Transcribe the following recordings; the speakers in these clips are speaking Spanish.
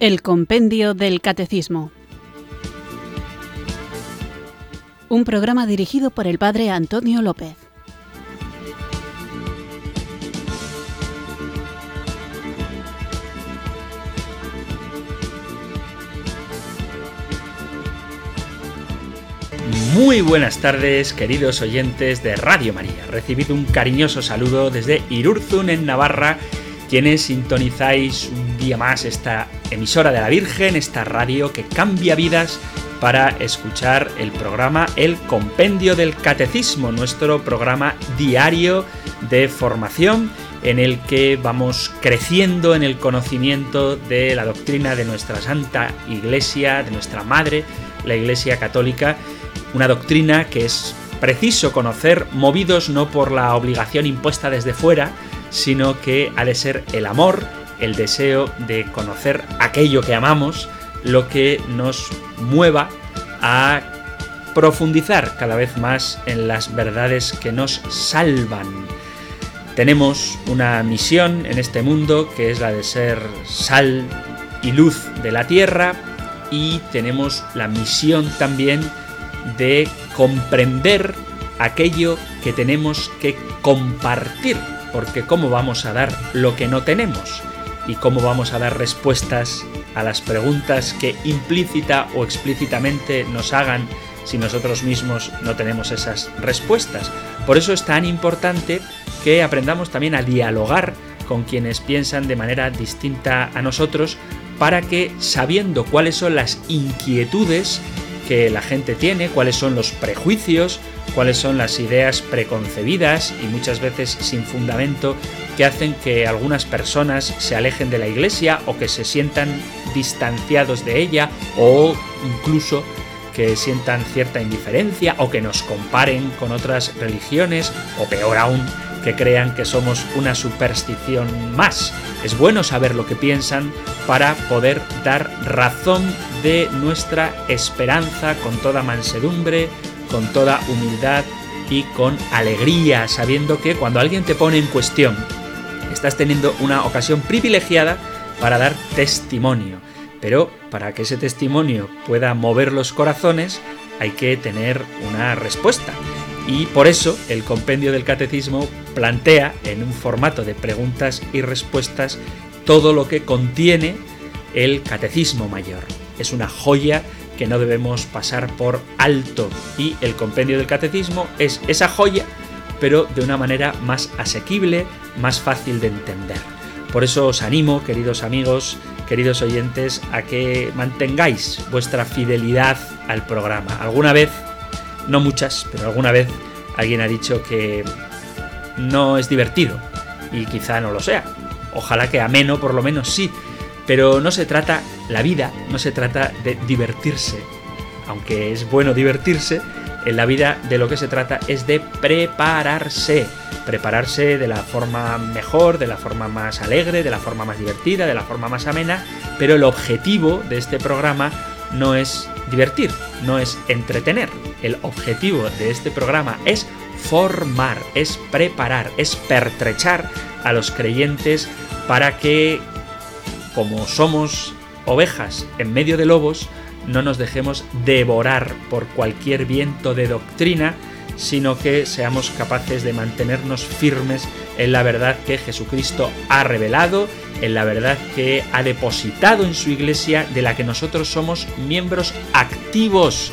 El Compendio del Catecismo. Un programa dirigido por el Padre Antonio López. Muy buenas tardes, queridos oyentes de Radio María. Recibid un cariñoso saludo desde Irurzun, en Navarra, quienes sintonizáis un día más esta emisora de la Virgen, esta radio que cambia vidas para escuchar el programa El Compendio del Catecismo, nuestro programa diario de formación en el que vamos creciendo en el conocimiento de la doctrina de nuestra Santa Iglesia, de nuestra Madre, la Iglesia Católica, una doctrina que es preciso conocer, movidos no por la obligación impuesta desde fuera, sino que ha de ser el amor, el deseo de conocer aquello que amamos, lo que nos mueva a profundizar cada vez más en las verdades que nos salvan. Tenemos una misión en este mundo que es la de ser sal y luz de la tierra y tenemos la misión también de comprender aquello que tenemos que compartir, porque ¿cómo vamos a dar lo que no tenemos? ¿Y cómo vamos a dar respuestas a las preguntas que implícita o explícitamente nos hagan si nosotros mismos no tenemos esas respuestas? Por eso es tan importante que aprendamos también a dialogar con quienes piensan de manera distinta a nosotros para que, sabiendo cuáles son las inquietudes que la gente tiene, cuáles son los prejuicios, cuáles son las ideas preconcebidas y muchas veces sin fundamento que hacen que algunas personas se alejen de la iglesia o que se sientan distanciados de ella o incluso que sientan cierta indiferencia o que nos comparen con otras religiones o peor aún que crean que somos una superstición más. Es bueno saber lo que piensan para poder dar razón de nuestra esperanza con toda mansedumbre, con toda humildad y con alegría, sabiendo que cuando alguien te pone en cuestión, estás teniendo una ocasión privilegiada para dar testimonio. Pero para que ese testimonio pueda mover los corazones, hay que tener una respuesta. Y por eso el compendio del catecismo plantea en un formato de preguntas y respuestas todo lo que contiene el catecismo mayor. Es una joya que no debemos pasar por alto y el compendio del catecismo es esa joya pero de una manera más asequible, más fácil de entender. Por eso os animo, queridos amigos, queridos oyentes, a que mantengáis vuestra fidelidad al programa. Alguna vez, no muchas, pero alguna vez alguien ha dicho que no es divertido y quizá no lo sea. Ojalá que ameno por lo menos sí, pero no se trata, la vida no se trata de divertirse, aunque es bueno divertirse, en la vida de lo que se trata es de prepararse, prepararse de la forma mejor, de la forma más alegre, de la forma más divertida, de la forma más amena, pero el objetivo de este programa no es divertir, no es entretener. El objetivo de este programa es formar, es preparar, es pertrechar a los creyentes para que, como somos ovejas en medio de lobos, no nos dejemos devorar por cualquier viento de doctrina, sino que seamos capaces de mantenernos firmes en la verdad que Jesucristo ha revelado, en la verdad que ha depositado en su iglesia, de la que nosotros somos miembros activos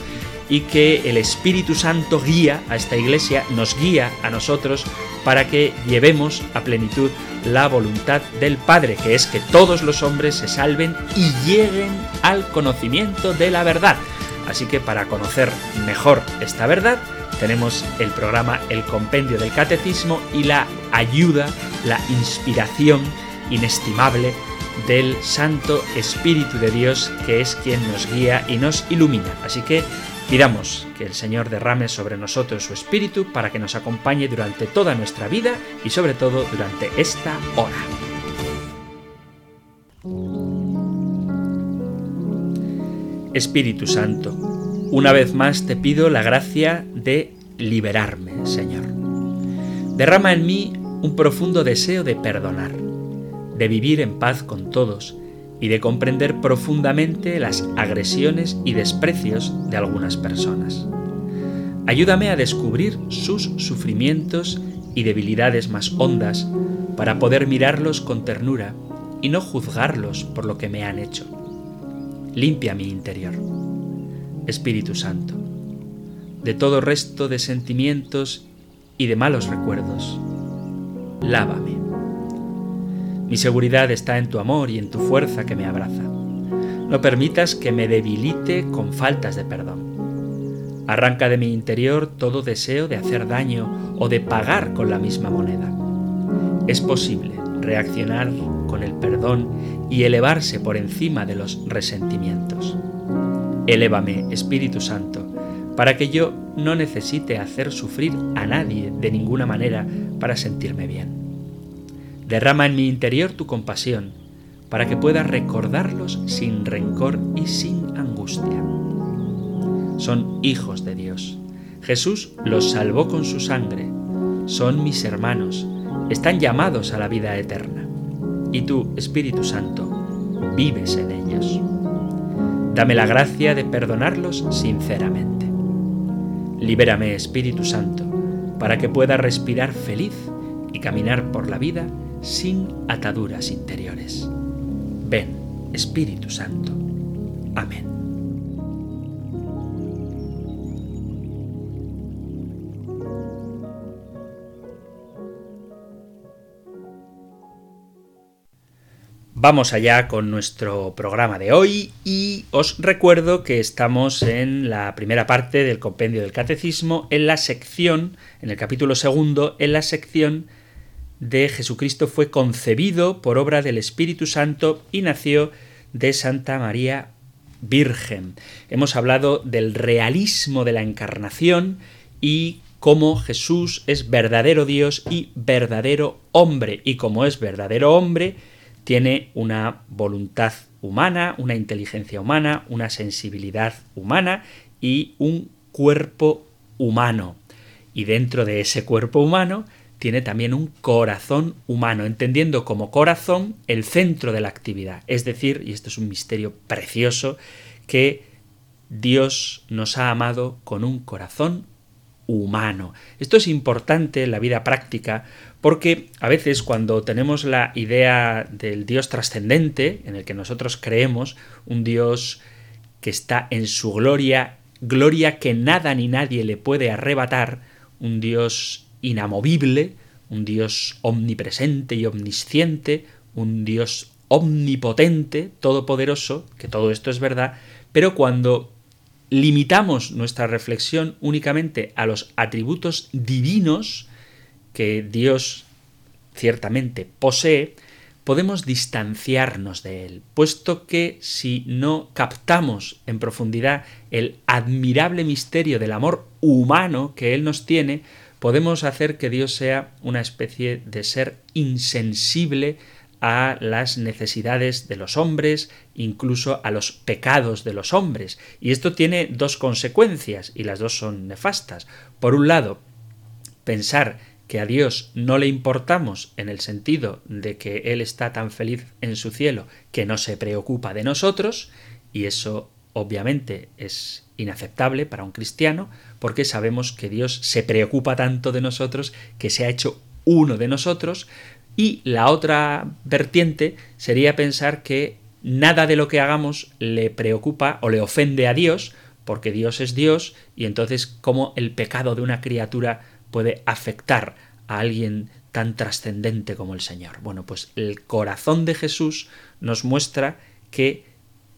y que el Espíritu Santo guía a esta iglesia, nos guía a nosotros para que llevemos a plenitud la voluntad del Padre, que es que todos los hombres se salven y lleguen al conocimiento de la verdad. Así que para conocer mejor esta verdad, tenemos el programa El Compendio del Catecismo y la ayuda, la inspiración inestimable del Santo Espíritu de Dios, que es quien nos guía y nos ilumina. Así que Pidamos que el Señor derrame sobre nosotros su Espíritu para que nos acompañe durante toda nuestra vida y sobre todo durante esta hora. Espíritu Santo, una vez más te pido la gracia de liberarme, Señor. Derrama en mí un profundo deseo de perdonar, de vivir en paz con todos, y de comprender profundamente las agresiones y desprecios de algunas personas. Ayúdame a descubrir sus sufrimientos y debilidades más hondas para poder mirarlos con ternura y no juzgarlos por lo que me han hecho. Limpia mi interior. Espíritu Santo, de todo resto de sentimientos y de malos recuerdos, lávame. Mi seguridad está en tu amor y en tu fuerza que me abraza. No permitas que me debilite con faltas de perdón. Arranca de mi interior todo deseo de hacer daño o de pagar con la misma moneda. Es posible reaccionar con el perdón y elevarse por encima de los resentimientos. Elévame, Espíritu Santo, para que yo no necesite hacer sufrir a nadie de ninguna manera para sentirme bien. Derrama en mi interior tu compasión, para que pueda recordarlos sin rencor y sin angustia. Son hijos de Dios. Jesús los salvó con su sangre. Son mis hermanos. Están llamados a la vida eterna. Y tú, Espíritu Santo, vives en ellos. Dame la gracia de perdonarlos sinceramente. Libérame, Espíritu Santo, para que pueda respirar feliz y caminar por la vida sin ataduras interiores. Ven, Espíritu Santo. Amén. Vamos allá con nuestro programa de hoy y os recuerdo que estamos en la primera parte del compendio del catecismo, en la sección, en el capítulo segundo, en la sección de Jesucristo fue concebido por obra del Espíritu Santo y nació de Santa María Virgen. Hemos hablado del realismo de la encarnación y cómo Jesús es verdadero Dios y verdadero hombre. Y como es verdadero hombre, tiene una voluntad humana, una inteligencia humana, una sensibilidad humana y un cuerpo humano. Y dentro de ese cuerpo humano tiene también un corazón humano, entendiendo como corazón el centro de la actividad. Es decir, y esto es un misterio precioso, que Dios nos ha amado con un corazón humano. Esto es importante en la vida práctica porque a veces cuando tenemos la idea del Dios trascendente, en el que nosotros creemos, un Dios que está en su gloria, gloria que nada ni nadie le puede arrebatar, un Dios inamovible, un Dios omnipresente y omnisciente, un Dios omnipotente, todopoderoso, que todo esto es verdad, pero cuando limitamos nuestra reflexión únicamente a los atributos divinos que Dios ciertamente posee, podemos distanciarnos de él, puesto que si no captamos en profundidad el admirable misterio del amor humano que él nos tiene, podemos hacer que Dios sea una especie de ser insensible a las necesidades de los hombres, incluso a los pecados de los hombres. Y esto tiene dos consecuencias, y las dos son nefastas. Por un lado, pensar que a Dios no le importamos en el sentido de que Él está tan feliz en su cielo que no se preocupa de nosotros, y eso obviamente es inaceptable para un cristiano, porque sabemos que Dios se preocupa tanto de nosotros que se ha hecho uno de nosotros, y la otra vertiente sería pensar que nada de lo que hagamos le preocupa o le ofende a Dios, porque Dios es Dios, y entonces cómo el pecado de una criatura puede afectar a alguien tan trascendente como el Señor. Bueno, pues el corazón de Jesús nos muestra que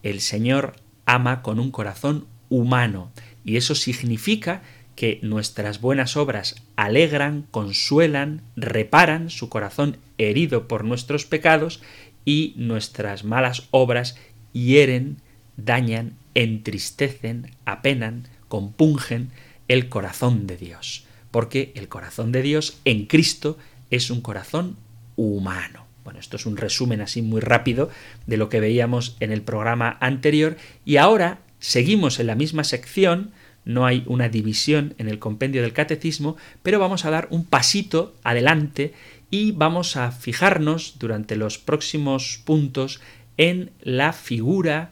el Señor ama con un corazón humano y eso significa que nuestras buenas obras alegran, consuelan, reparan su corazón herido por nuestros pecados y nuestras malas obras hieren, dañan, entristecen, apenan, compungen el corazón de Dios. Porque el corazón de Dios en Cristo es un corazón humano. Bueno, esto es un resumen así muy rápido de lo que veíamos en el programa anterior y ahora seguimos en la misma sección, no hay una división en el compendio del catecismo, pero vamos a dar un pasito adelante y vamos a fijarnos durante los próximos puntos en la figura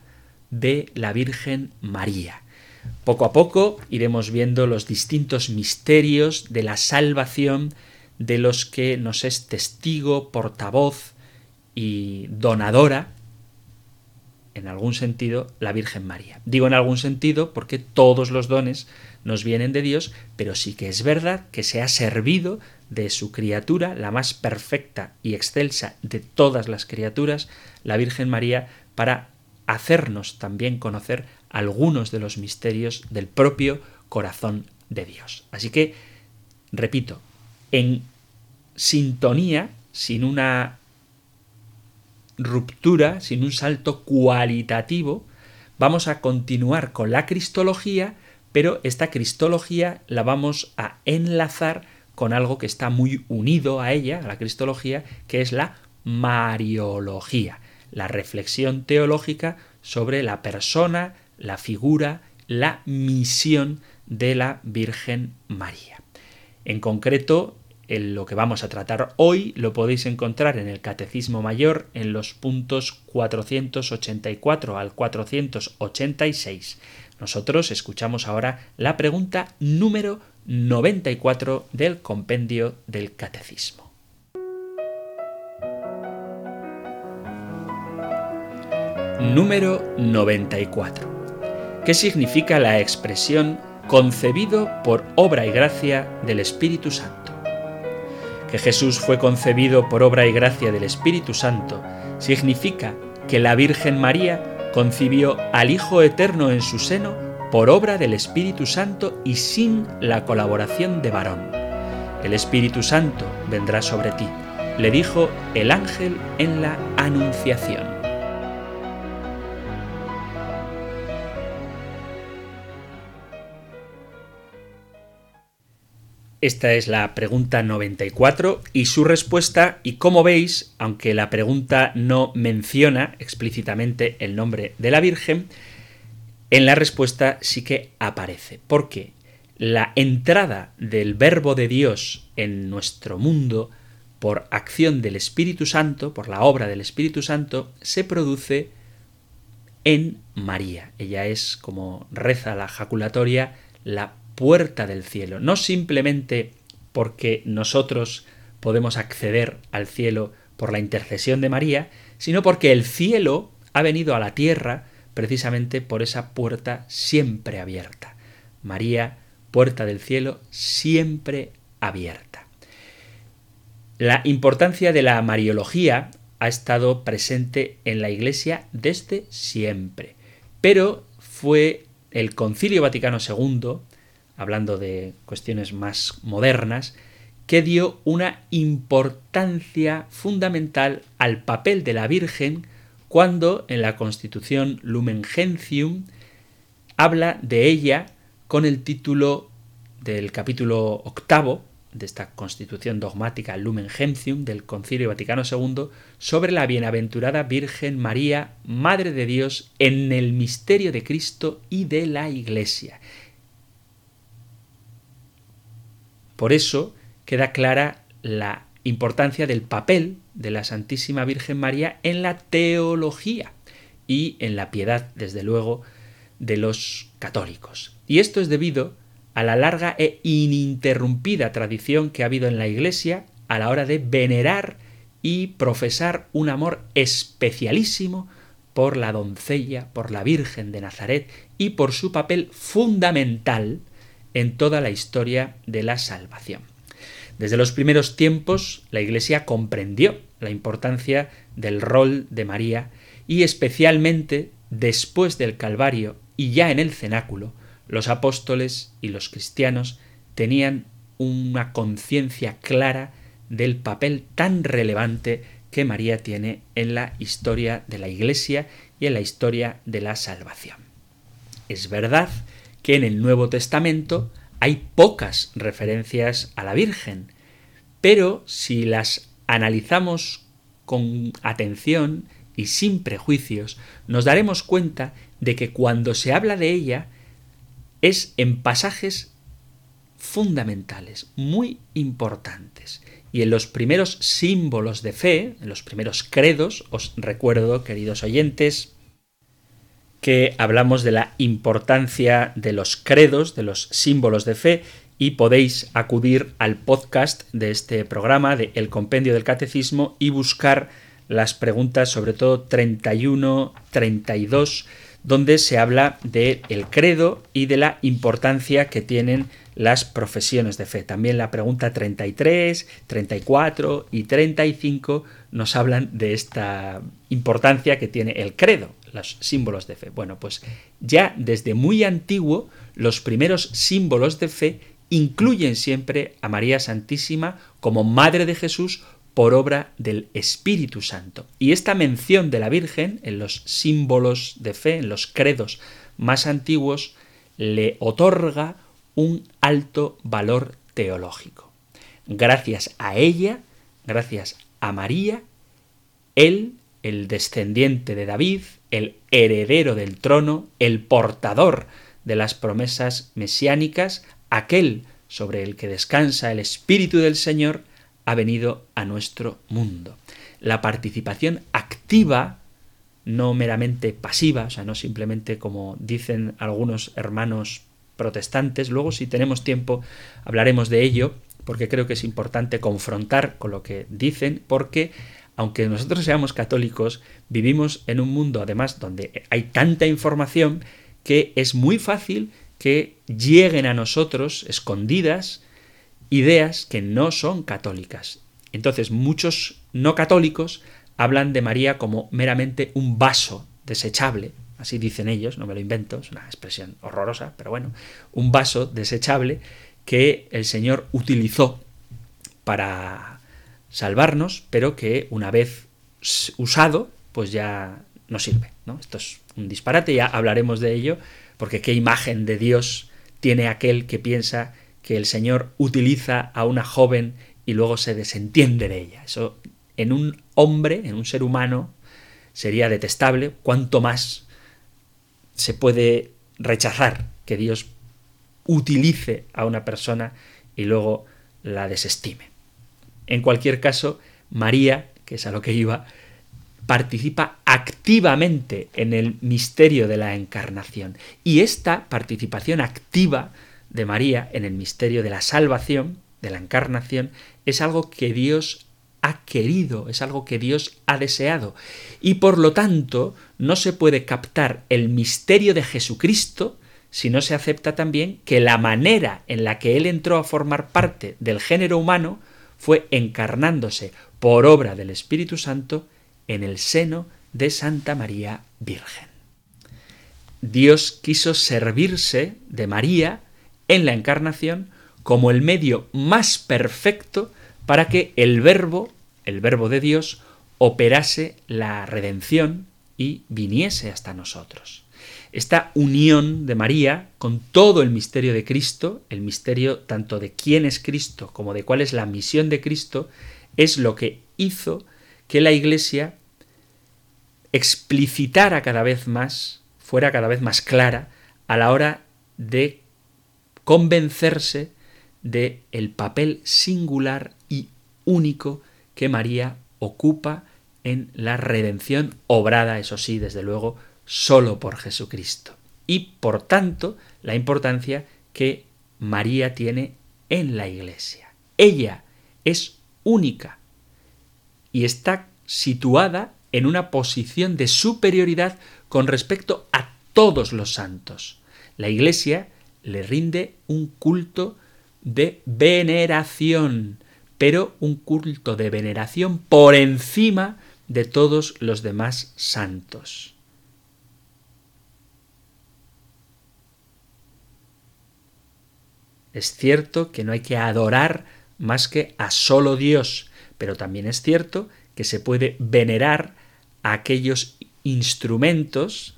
de la Virgen María. Poco a poco iremos viendo los distintos misterios de la salvación de los que nos es testigo, portavoz y donadora, en algún sentido, la Virgen María. Digo en algún sentido porque todos los dones nos vienen de Dios, pero sí que es verdad que se ha servido de su criatura, la más perfecta y excelsa de todas las criaturas, la Virgen María, para hacernos también conocer algunos de los misterios del propio corazón de Dios. Así que, repito, en sintonía, sin una ruptura, sin un salto cualitativo, vamos a continuar con la cristología, pero esta cristología la vamos a enlazar con algo que está muy unido a ella, a la cristología, que es la mariología, la reflexión teológica sobre la persona, la figura, la misión de la Virgen María. En concreto, en lo que vamos a tratar hoy lo podéis encontrar en el Catecismo Mayor en los puntos 484 al 486. Nosotros escuchamos ahora la pregunta número 94 del compendio del Catecismo. Número 94. ¿Qué significa la expresión concebido por obra y gracia del Espíritu Santo? Que Jesús fue concebido por obra y gracia del Espíritu Santo significa que la Virgen María concibió al Hijo Eterno en su seno por obra del Espíritu Santo y sin la colaboración de varón. El Espíritu Santo vendrá sobre ti, le dijo el ángel en la Anunciación. Esta es la pregunta 94 y su respuesta, y como veis, aunque la pregunta no menciona explícitamente el nombre de la Virgen, en la respuesta sí que aparece. Porque la entrada del verbo de Dios en nuestro mundo por acción del Espíritu Santo, por la obra del Espíritu Santo, se produce en María. Ella es, como reza la jaculatoria, la puerta del cielo, no simplemente porque nosotros podemos acceder al cielo por la intercesión de María, sino porque el cielo ha venido a la tierra precisamente por esa puerta siempre abierta. María, puerta del cielo, siempre abierta. La importancia de la Mariología ha estado presente en la Iglesia desde siempre, pero fue el Concilio Vaticano II hablando de cuestiones más modernas, que dio una importancia fundamental al papel de la Virgen cuando en la Constitución Lumen Gentium habla de ella con el título del capítulo octavo de esta constitución dogmática Lumen Gentium del Concilio Vaticano II sobre la bienaventurada Virgen María, Madre de Dios, en el misterio de Cristo y de la Iglesia. Por eso queda clara la importancia del papel de la Santísima Virgen María en la teología y en la piedad, desde luego, de los católicos. Y esto es debido a la larga e ininterrumpida tradición que ha habido en la Iglesia a la hora de venerar y profesar un amor especialísimo por la doncella, por la Virgen de Nazaret y por su papel fundamental en toda la historia de la salvación. Desde los primeros tiempos la Iglesia comprendió la importancia del rol de María y especialmente después del Calvario y ya en el cenáculo, los apóstoles y los cristianos tenían una conciencia clara del papel tan relevante que María tiene en la historia de la Iglesia y en la historia de la salvación. Es verdad que en el Nuevo Testamento hay pocas referencias a la Virgen, pero si las analizamos con atención y sin prejuicios, nos daremos cuenta de que cuando se habla de ella es en pasajes fundamentales, muy importantes. Y en los primeros símbolos de fe, en los primeros credos, os recuerdo, queridos oyentes, que hablamos de la importancia de los credos, de los símbolos de fe, y podéis acudir al podcast de este programa, de El Compendio del Catecismo, y buscar las preguntas, sobre todo 31, 32, donde se habla del el credo y de la importancia que tienen las profesiones de fe. También la pregunta 33, 34 y 35 nos hablan de esta importancia que tiene el credo, los símbolos de fe. Bueno, pues ya desde muy antiguo los primeros símbolos de fe incluyen siempre a María Santísima como Madre de Jesús por obra del Espíritu Santo. Y esta mención de la Virgen en los símbolos de fe, en los credos más antiguos, le otorga un alto valor teológico. Gracias a ella, gracias a María, él, el descendiente de David, el heredero del trono, el portador de las promesas mesiánicas, aquel sobre el que descansa el Espíritu del Señor, ha venido a nuestro mundo. La participación activa, no meramente pasiva, o sea, no simplemente como dicen algunos hermanos protestantes, luego si tenemos tiempo hablaremos de ello, porque creo que es importante confrontar con lo que dicen, porque aunque nosotros seamos católicos, vivimos en un mundo además donde hay tanta información que es muy fácil que lleguen a nosotros escondidas ideas que no son católicas. Entonces muchos no católicos hablan de María como meramente un vaso desechable, así dicen ellos, no me lo invento, es una expresión horrorosa, pero bueno, un vaso desechable que el Señor utilizó para salvarnos, pero que una vez usado, pues ya no sirve. ¿no? Esto es un disparate, ya hablaremos de ello, porque qué imagen de Dios tiene aquel que piensa que el Señor utiliza a una joven y luego se desentiende de ella. Eso en un hombre, en un ser humano, sería detestable, cuanto más se puede rechazar que Dios utilice a una persona y luego la desestime. En cualquier caso, María, que es a lo que iba, participa activamente en el misterio de la encarnación. Y esta participación activa de María en el misterio de la salvación, de la encarnación, es algo que Dios ha querido, es algo que Dios ha deseado. Y por lo tanto, no se puede captar el misterio de Jesucristo si no se acepta también que la manera en la que Él entró a formar parte del género humano fue encarnándose por obra del Espíritu Santo en el seno de Santa María Virgen. Dios quiso servirse de María en la encarnación como el medio más perfecto para que el verbo, el verbo de Dios, operase la redención y viniese hasta nosotros. Esta unión de María con todo el misterio de Cristo, el misterio tanto de quién es Cristo como de cuál es la misión de Cristo, es lo que hizo que la Iglesia explicitara cada vez más, fuera cada vez más clara a la hora de convencerse de el papel singular y único que María ocupa en la redención obrada, eso sí, desde luego, solo por Jesucristo. Y por tanto, la importancia que María tiene en la Iglesia. Ella es única y está situada en una posición de superioridad con respecto a todos los santos. La Iglesia le rinde un culto de veneración, pero un culto de veneración por encima de todos los demás santos. Es cierto que no hay que adorar más que a solo Dios, pero también es cierto que se puede venerar a aquellos instrumentos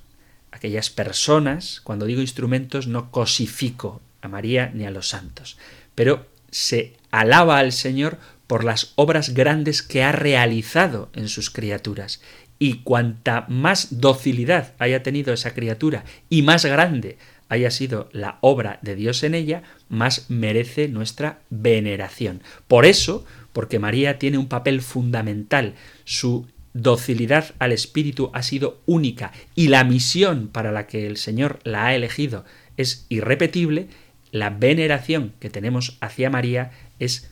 aquellas personas, cuando digo instrumentos no cosifico a María ni a los santos, pero se alaba al Señor por las obras grandes que ha realizado en sus criaturas. Y cuanta más docilidad haya tenido esa criatura y más grande haya sido la obra de Dios en ella, más merece nuestra veneración. Por eso, porque María tiene un papel fundamental, su docilidad al Espíritu ha sido única y la misión para la que el Señor la ha elegido es irrepetible, la veneración que tenemos hacia María es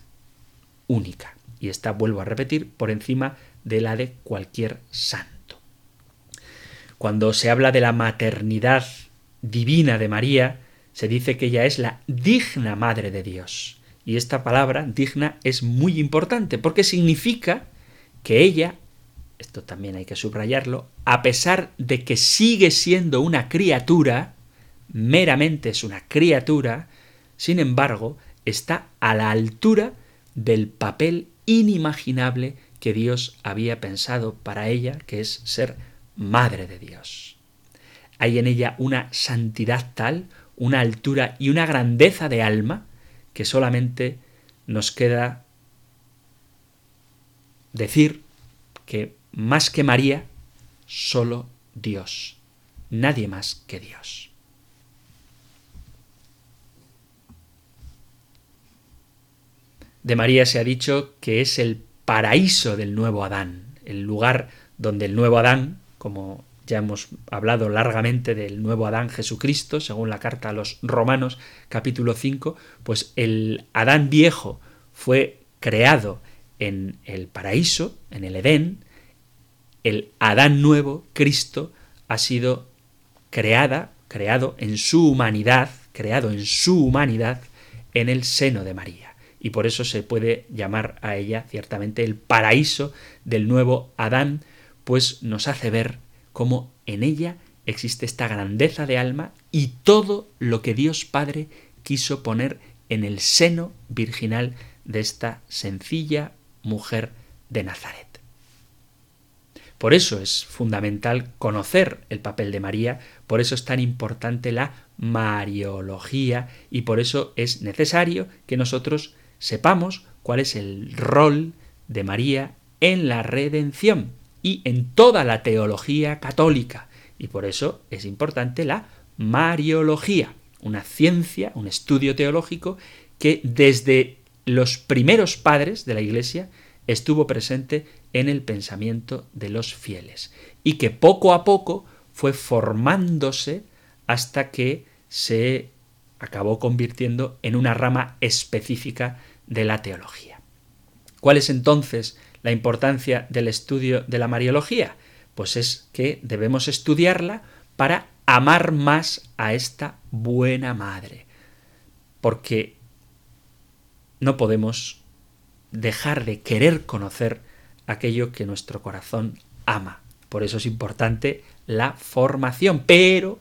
única. Y está, vuelvo a repetir, por encima de la de cualquier santo. Cuando se habla de la maternidad divina de María, se dice que ella es la digna Madre de Dios. Y esta palabra, digna, es muy importante porque significa que ella, esto también hay que subrayarlo, a pesar de que sigue siendo una criatura, meramente es una criatura, sin embargo, está a la altura del papel inimaginable que Dios había pensado para ella, que es ser madre de Dios. Hay en ella una santidad tal, una altura y una grandeza de alma, que solamente nos queda decir que más que María, solo Dios, nadie más que Dios. De María se ha dicho que es el paraíso del nuevo Adán, el lugar donde el nuevo Adán, como ya hemos hablado largamente del nuevo Adán Jesucristo, según la carta a los Romanos capítulo 5, pues el Adán viejo fue creado en el paraíso, en el Edén, el Adán nuevo, Cristo, ha sido creada, creado en su humanidad, creado en su humanidad en el seno de María. Y por eso se puede llamar a ella ciertamente el paraíso del nuevo Adán, pues nos hace ver cómo en ella existe esta grandeza de alma y todo lo que Dios Padre quiso poner en el seno virginal de esta sencilla mujer de Nazaret. Por eso es fundamental conocer el papel de María, por eso es tan importante la Mariología y por eso es necesario que nosotros sepamos cuál es el rol de María en la redención y en toda la teología católica. Y por eso es importante la Mariología, una ciencia, un estudio teológico que desde los primeros padres de la Iglesia estuvo presente en el pensamiento de los fieles y que poco a poco fue formándose hasta que se acabó convirtiendo en una rama específica de la teología. ¿Cuál es entonces la importancia del estudio de la Mariología? Pues es que debemos estudiarla para amar más a esta buena madre. Porque no podemos dejar de querer conocer aquello que nuestro corazón ama. Por eso es importante la formación, pero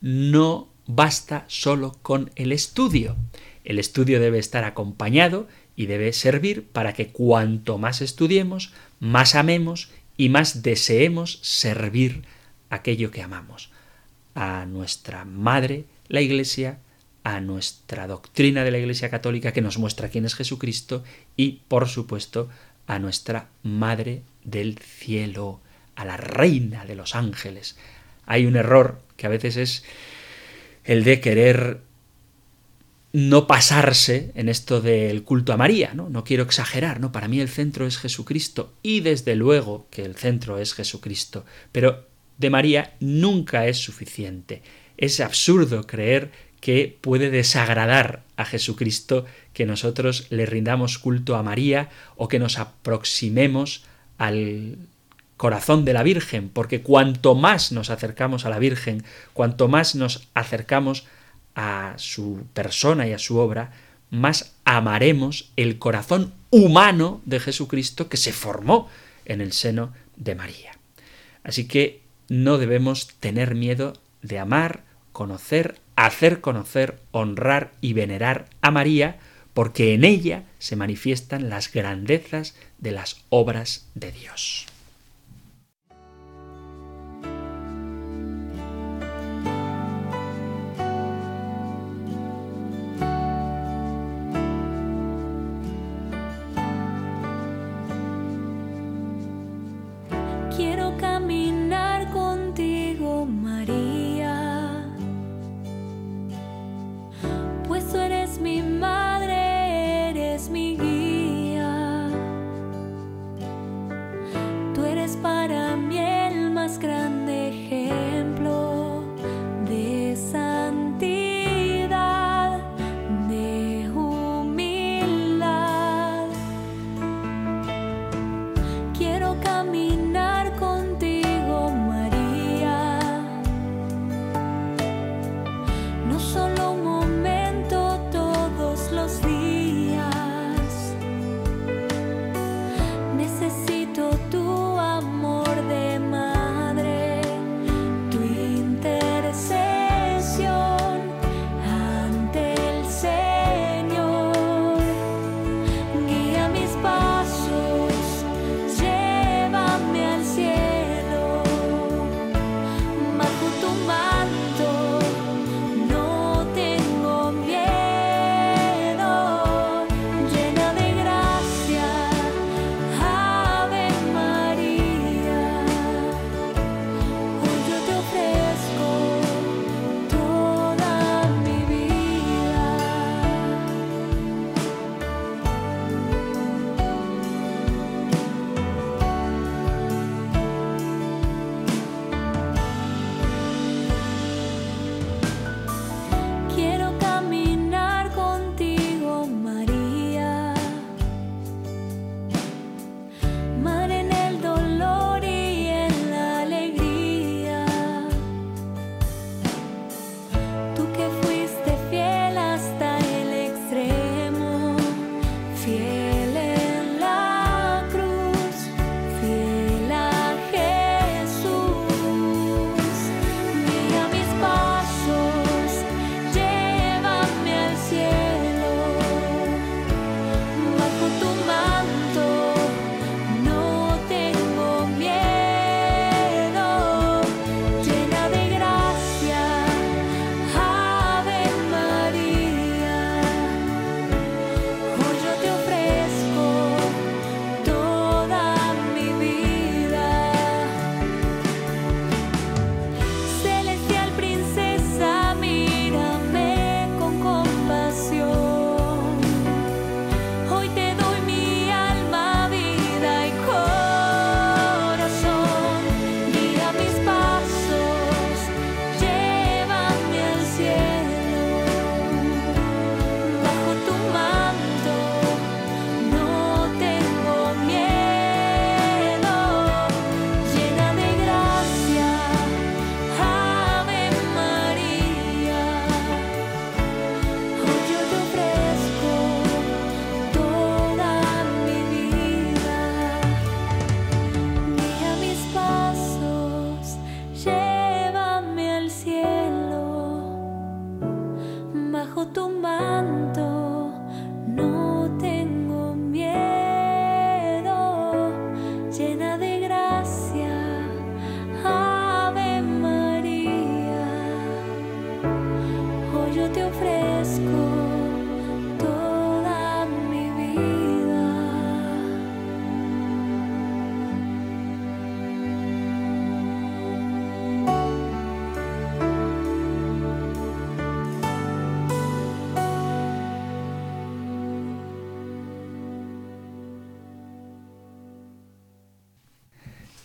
no basta solo con el estudio. El estudio debe estar acompañado y debe servir para que cuanto más estudiemos, más amemos y más deseemos servir aquello que amamos. A nuestra madre, la Iglesia, a nuestra doctrina de la Iglesia Católica que nos muestra quién es Jesucristo y, por supuesto, a nuestra Madre del Cielo, a la Reina de los Ángeles. Hay un error que a veces es el de querer no pasarse en esto del culto a María, ¿no? No quiero exagerar, ¿no? Para mí el centro es Jesucristo y desde luego que el centro es Jesucristo, pero de María nunca es suficiente. Es absurdo creer que puede desagradar a Jesucristo que nosotros le rindamos culto a María o que nos aproximemos al corazón de la Virgen, porque cuanto más nos acercamos a la Virgen, cuanto más nos acercamos a su persona y a su obra, más amaremos el corazón humano de Jesucristo que se formó en el seno de María. Así que no debemos tener miedo de amar, conocer, hacer conocer, honrar y venerar a María, porque en ella se manifiestan las grandezas de las obras de Dios.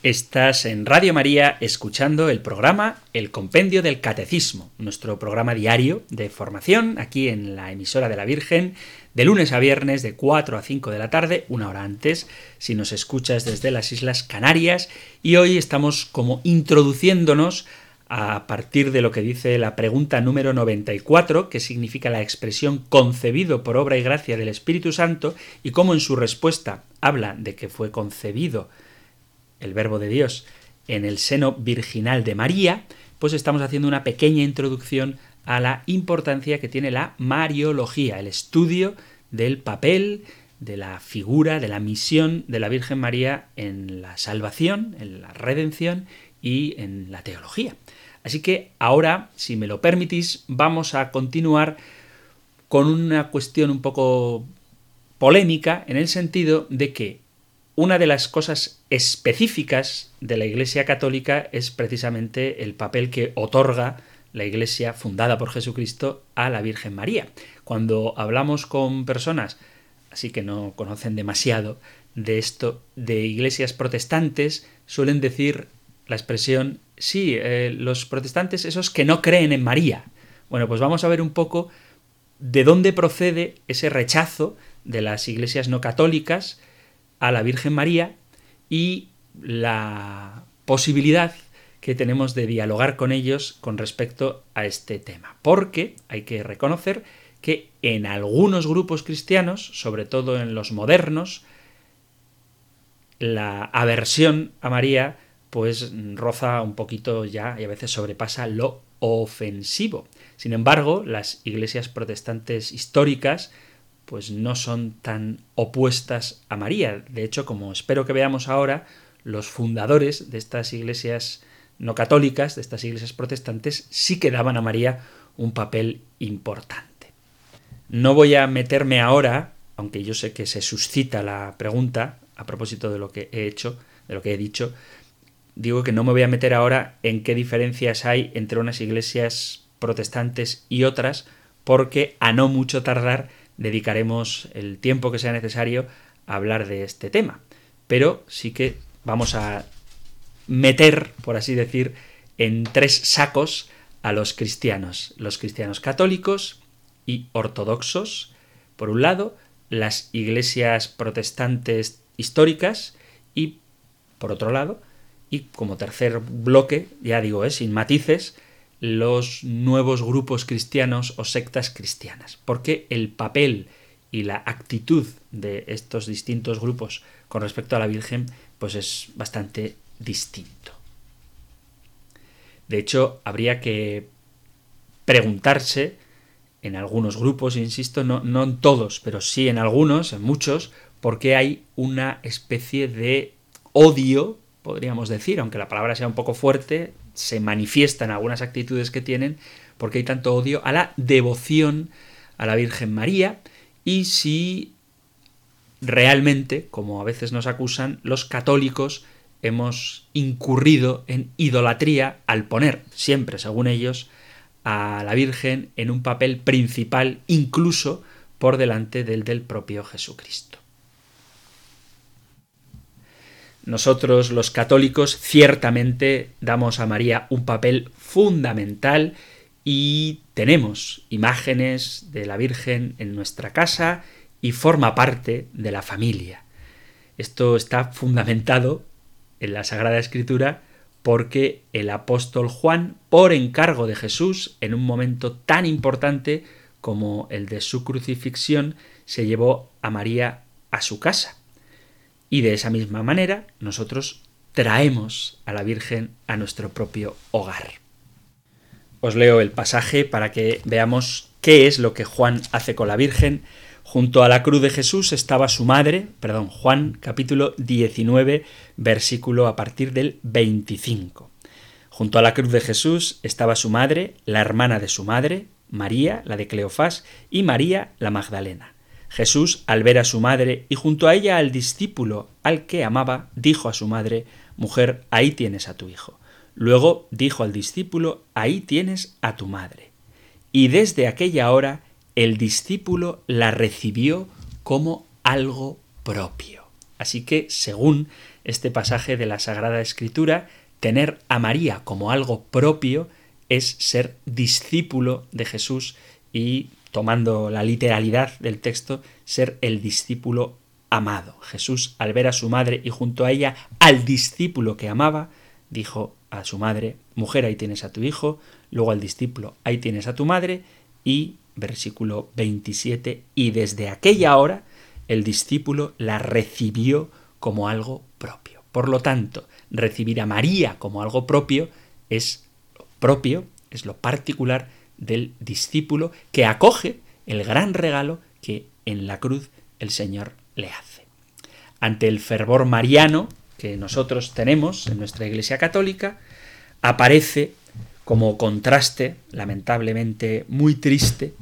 Estás en Radio María escuchando el programa El Compendio del Catecismo, nuestro programa diario de formación aquí en la emisora de la Virgen, de lunes a viernes de 4 a 5 de la tarde, una hora antes, si nos escuchas desde las Islas Canarias, y hoy estamos como introduciéndonos a partir de lo que dice la pregunta número 94, que significa la expresión concebido por obra y gracia del Espíritu Santo, y cómo en su respuesta habla de que fue concebido el Verbo de Dios, en el seno virginal de María, pues estamos haciendo una pequeña introducción a la importancia que tiene la Mariología, el estudio del papel, de la figura, de la misión de la Virgen María en la salvación, en la redención y en la teología. Así que ahora, si me lo permitís, vamos a continuar con una cuestión un poco polémica en el sentido de que una de las cosas específicas de la Iglesia Católica es precisamente el papel que otorga la Iglesia fundada por Jesucristo a la Virgen María. Cuando hablamos con personas, así que no conocen demasiado de esto, de iglesias protestantes, suelen decir la expresión, sí, eh, los protestantes, esos que no creen en María. Bueno, pues vamos a ver un poco de dónde procede ese rechazo de las iglesias no católicas, a la Virgen María y la posibilidad que tenemos de dialogar con ellos con respecto a este tema. Porque hay que reconocer que en algunos grupos cristianos, sobre todo en los modernos, la aversión a María pues roza un poquito ya y a veces sobrepasa lo ofensivo. Sin embargo, las iglesias protestantes históricas pues no son tan opuestas a María. De hecho, como espero que veamos ahora, los fundadores de estas iglesias no católicas, de estas iglesias protestantes, sí que daban a María un papel importante. No voy a meterme ahora, aunque yo sé que se suscita la pregunta a propósito de lo que he hecho, de lo que he dicho, digo que no me voy a meter ahora en qué diferencias hay entre unas iglesias protestantes y otras, porque a no mucho tardar dedicaremos el tiempo que sea necesario a hablar de este tema. Pero sí que vamos a meter, por así decir, en tres sacos a los cristianos. Los cristianos católicos y ortodoxos, por un lado, las iglesias protestantes históricas y, por otro lado, y como tercer bloque, ya digo, ¿eh? sin matices, los nuevos grupos cristianos o sectas cristianas, porque el papel y la actitud de estos distintos grupos con respecto a la Virgen pues es bastante distinto. De hecho, habría que preguntarse en algunos grupos, insisto, no, no en todos, pero sí en algunos, en muchos, por qué hay una especie de odio, podríamos decir, aunque la palabra sea un poco fuerte, se manifiestan algunas actitudes que tienen porque hay tanto odio a la devoción a la Virgen María y si realmente, como a veces nos acusan, los católicos hemos incurrido en idolatría al poner, siempre según ellos, a la Virgen en un papel principal incluso por delante del del propio Jesucristo. Nosotros los católicos ciertamente damos a María un papel fundamental y tenemos imágenes de la Virgen en nuestra casa y forma parte de la familia. Esto está fundamentado en la Sagrada Escritura porque el apóstol Juan, por encargo de Jesús, en un momento tan importante como el de su crucifixión, se llevó a María a su casa. Y de esa misma manera nosotros traemos a la Virgen a nuestro propio hogar. Os leo el pasaje para que veamos qué es lo que Juan hace con la Virgen. Junto a la cruz de Jesús estaba su madre, perdón, Juan capítulo 19, versículo a partir del 25. Junto a la cruz de Jesús estaba su madre, la hermana de su madre, María, la de Cleofás, y María, la Magdalena. Jesús, al ver a su madre y junto a ella al discípulo al que amaba, dijo a su madre, Mujer, ahí tienes a tu hijo. Luego dijo al discípulo, Ahí tienes a tu madre. Y desde aquella hora el discípulo la recibió como algo propio. Así que, según este pasaje de la Sagrada Escritura, tener a María como algo propio es ser discípulo de Jesús y, tomando la literalidad del texto, ser el discípulo amado. Jesús, al ver a su madre y junto a ella al discípulo que amaba, dijo a su madre, mujer, ahí tienes a tu hijo, luego al discípulo, ahí tienes a tu madre, y versículo 27, y desde aquella hora el discípulo la recibió como algo propio. Por lo tanto, recibir a María como algo propio es lo propio, es lo particular del discípulo que acoge el gran regalo que en la cruz el Señor le hace. Ante el fervor mariano que nosotros tenemos en nuestra Iglesia Católica, aparece como contraste, lamentablemente muy triste,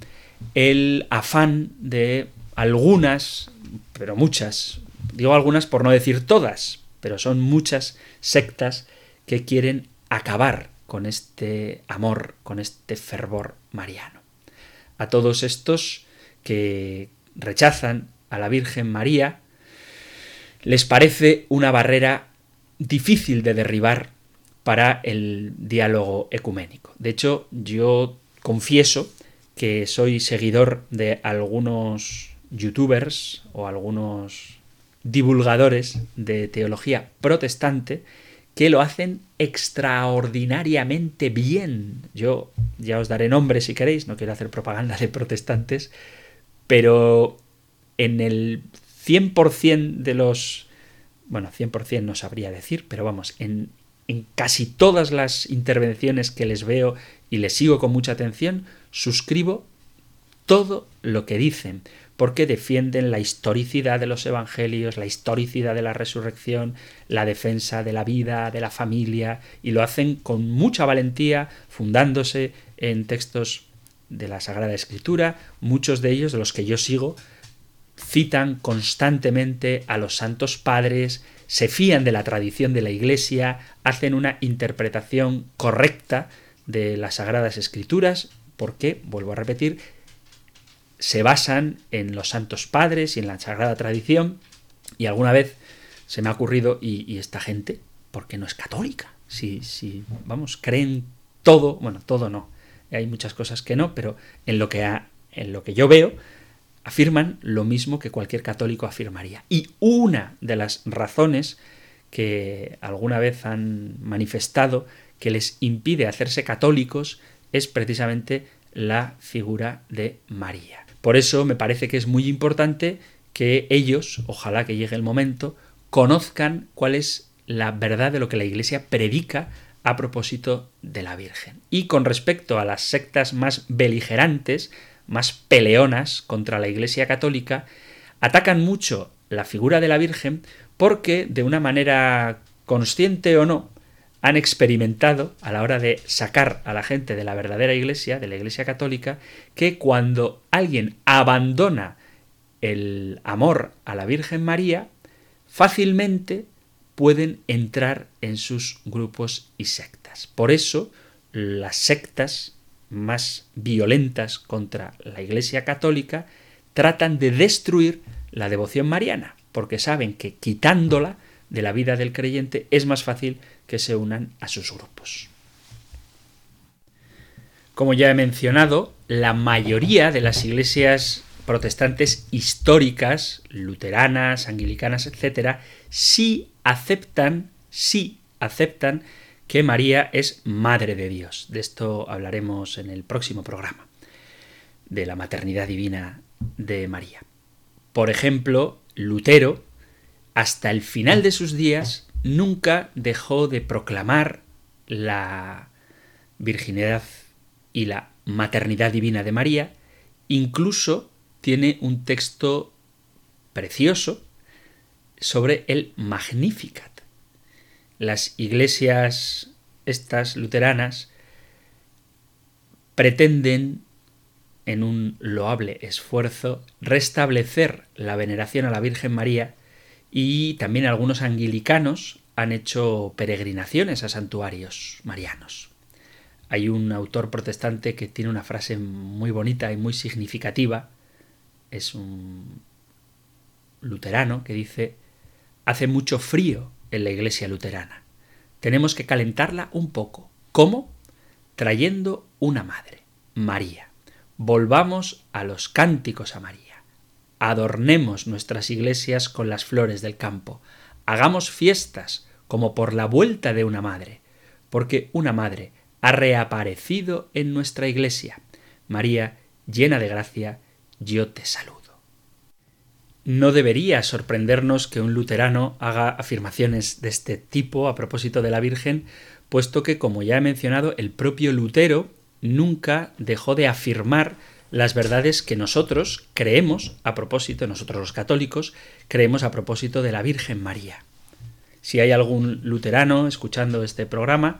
el afán de algunas, pero muchas, digo algunas por no decir todas, pero son muchas sectas que quieren acabar con este amor, con este fervor mariano. A todos estos que rechazan a la Virgen María, les parece una barrera difícil de derribar para el diálogo ecuménico. De hecho, yo confieso que soy seguidor de algunos youtubers o algunos divulgadores de teología protestante que lo hacen extraordinariamente bien. Yo ya os daré nombres si queréis, no quiero hacer propaganda de protestantes, pero en el 100% de los... Bueno, 100% no sabría decir, pero vamos, en, en casi todas las intervenciones que les veo y les sigo con mucha atención, suscribo todo lo que dicen, porque defienden la historicidad de los evangelios, la historicidad de la resurrección, la defensa de la vida, de la familia, y lo hacen con mucha valentía, fundándose en textos de la Sagrada Escritura, muchos de ellos, de los que yo sigo, citan constantemente a los santos padres, se fían de la tradición de la Iglesia, hacen una interpretación correcta de las Sagradas Escrituras, porque, vuelvo a repetir, se basan en los santos padres y en la sagrada tradición, y alguna vez se me ha ocurrido, y, esta gente, ¿por qué no es católica? Si, si, vamos, creen todo, bueno, todo no, hay muchas cosas que no, pero en lo que, en lo que yo veo, afirman lo mismo que cualquier católico afirmaría. Y una de las razones que alguna vez han manifestado que les impide hacerse católicos es precisamente la figura de María. Por eso me parece que es muy importante que ellos, ojalá que llegue el momento, conozcan cuál es la verdad de lo que la Iglesia predica a propósito de la Virgen. Y con respecto a las sectas más beligerantes, más peleonas contra la Iglesia Católica, atacan mucho la figura de la Virgen porque, de una manera consciente o no, han experimentado a la hora de sacar a la gente de la verdadera Iglesia, de la Iglesia Católica, que cuando alguien abandona el amor a la Virgen María, fácilmente pueden entrar en sus grupos y sectas. Por eso, las sectas más violentas contra la Iglesia Católica tratan de destruir la devoción mariana, porque saben que quitándola de la vida del creyente es más fácil que se unan a sus grupos. Como ya he mencionado, la mayoría de las iglesias protestantes históricas, luteranas, anglicanas, etc., sí aceptan, sí aceptan que María es Madre de Dios. De esto hablaremos en el próximo programa, de la maternidad divina de María. Por ejemplo, Lutero, hasta el final de sus días, nunca dejó de proclamar la virginidad y la maternidad divina de María, incluso tiene un texto precioso sobre el Magnificat. Las iglesias estas luteranas pretenden en un loable esfuerzo restablecer la veneración a la Virgen María y también algunos anglicanos han hecho peregrinaciones a santuarios marianos. Hay un autor protestante que tiene una frase muy bonita y muy significativa, es un luterano que dice hace mucho frío en la iglesia luterana. Tenemos que calentarla un poco. ¿Cómo? Trayendo una madre, María. Volvamos a los cánticos a María. Adornemos nuestras iglesias con las flores del campo. Hagamos fiestas como por la vuelta de una madre, porque una madre ha reaparecido en nuestra iglesia. María, llena de gracia, yo te saludo. No debería sorprendernos que un luterano haga afirmaciones de este tipo a propósito de la Virgen, puesto que, como ya he mencionado, el propio Lutero nunca dejó de afirmar las verdades que nosotros creemos a propósito, nosotros los católicos, creemos a propósito de la Virgen María. Si hay algún luterano escuchando este programa,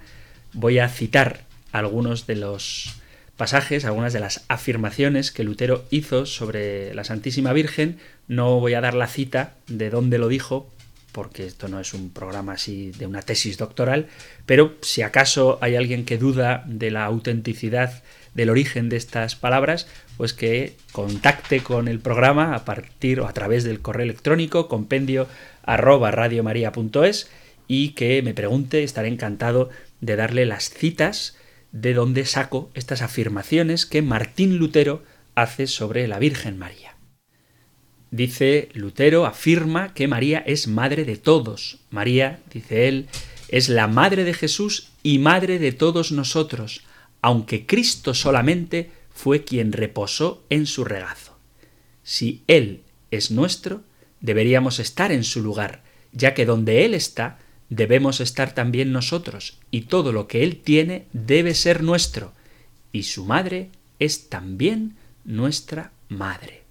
voy a citar algunos de los pasajes, algunas de las afirmaciones que Lutero hizo sobre la Santísima Virgen. No voy a dar la cita de dónde lo dijo, porque esto no es un programa así de una tesis doctoral, pero si acaso hay alguien que duda de la autenticidad del origen de estas palabras, pues que contacte con el programa a partir o a través del correo electrónico compendio arroba radiomaria.es y que me pregunte, estaré encantado de darle las citas de donde saco estas afirmaciones que Martín Lutero hace sobre la Virgen María. Dice Lutero, afirma que María es madre de todos. María, dice él, es la madre de Jesús y madre de todos nosotros, aunque Cristo solamente fue quien reposó en su regazo. Si Él es nuestro, deberíamos estar en su lugar, ya que donde Él está, debemos estar también nosotros, y todo lo que Él tiene debe ser nuestro, y su madre es también nuestra madre.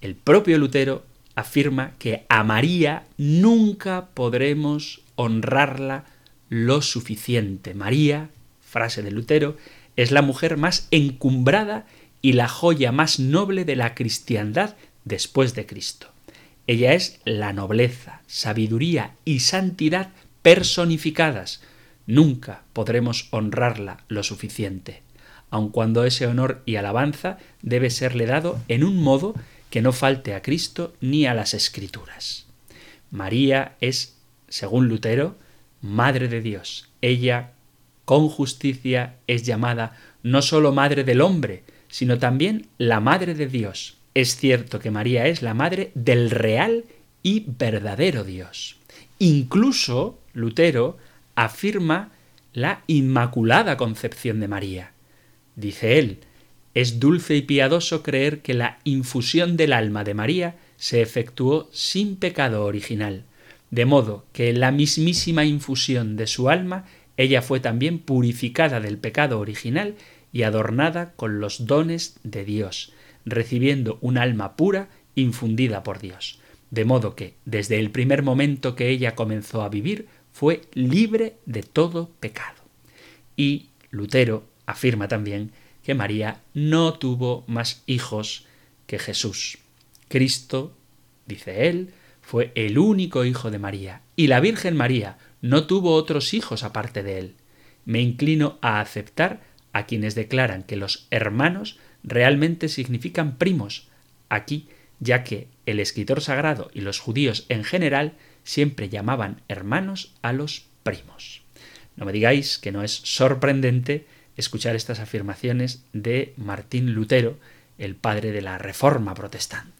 El propio Lutero afirma que a María nunca podremos honrarla lo suficiente. María, frase de Lutero, es la mujer más encumbrada y la joya más noble de la cristiandad después de Cristo. Ella es la nobleza, sabiduría y santidad personificadas. Nunca podremos honrarla lo suficiente, aun cuando ese honor y alabanza debe serle dado en un modo que no falte a Cristo ni a las Escrituras. María es, según Lutero, Madre de Dios. Ella, con justicia, es llamada no sólo Madre del hombre, sino también la Madre de Dios es cierto que María es la madre del real y verdadero Dios. Incluso Lutero afirma la Inmaculada Concepción de María. Dice él, es dulce y piadoso creer que la infusión del alma de María se efectuó sin pecado original, de modo que la mismísima infusión de su alma ella fue también purificada del pecado original y adornada con los dones de Dios, recibiendo un alma pura infundida por Dios. De modo que, desde el primer momento que ella comenzó a vivir, fue libre de todo pecado. Y Lutero afirma también que María no tuvo más hijos que Jesús. Cristo, dice él, fue el único hijo de María, y la Virgen María no tuvo otros hijos aparte de él. Me inclino a aceptar a quienes declaran que los hermanos realmente significan primos aquí, ya que el escritor sagrado y los judíos en general siempre llamaban hermanos a los primos. No me digáis que no es sorprendente escuchar estas afirmaciones de Martín Lutero, el padre de la Reforma protestante.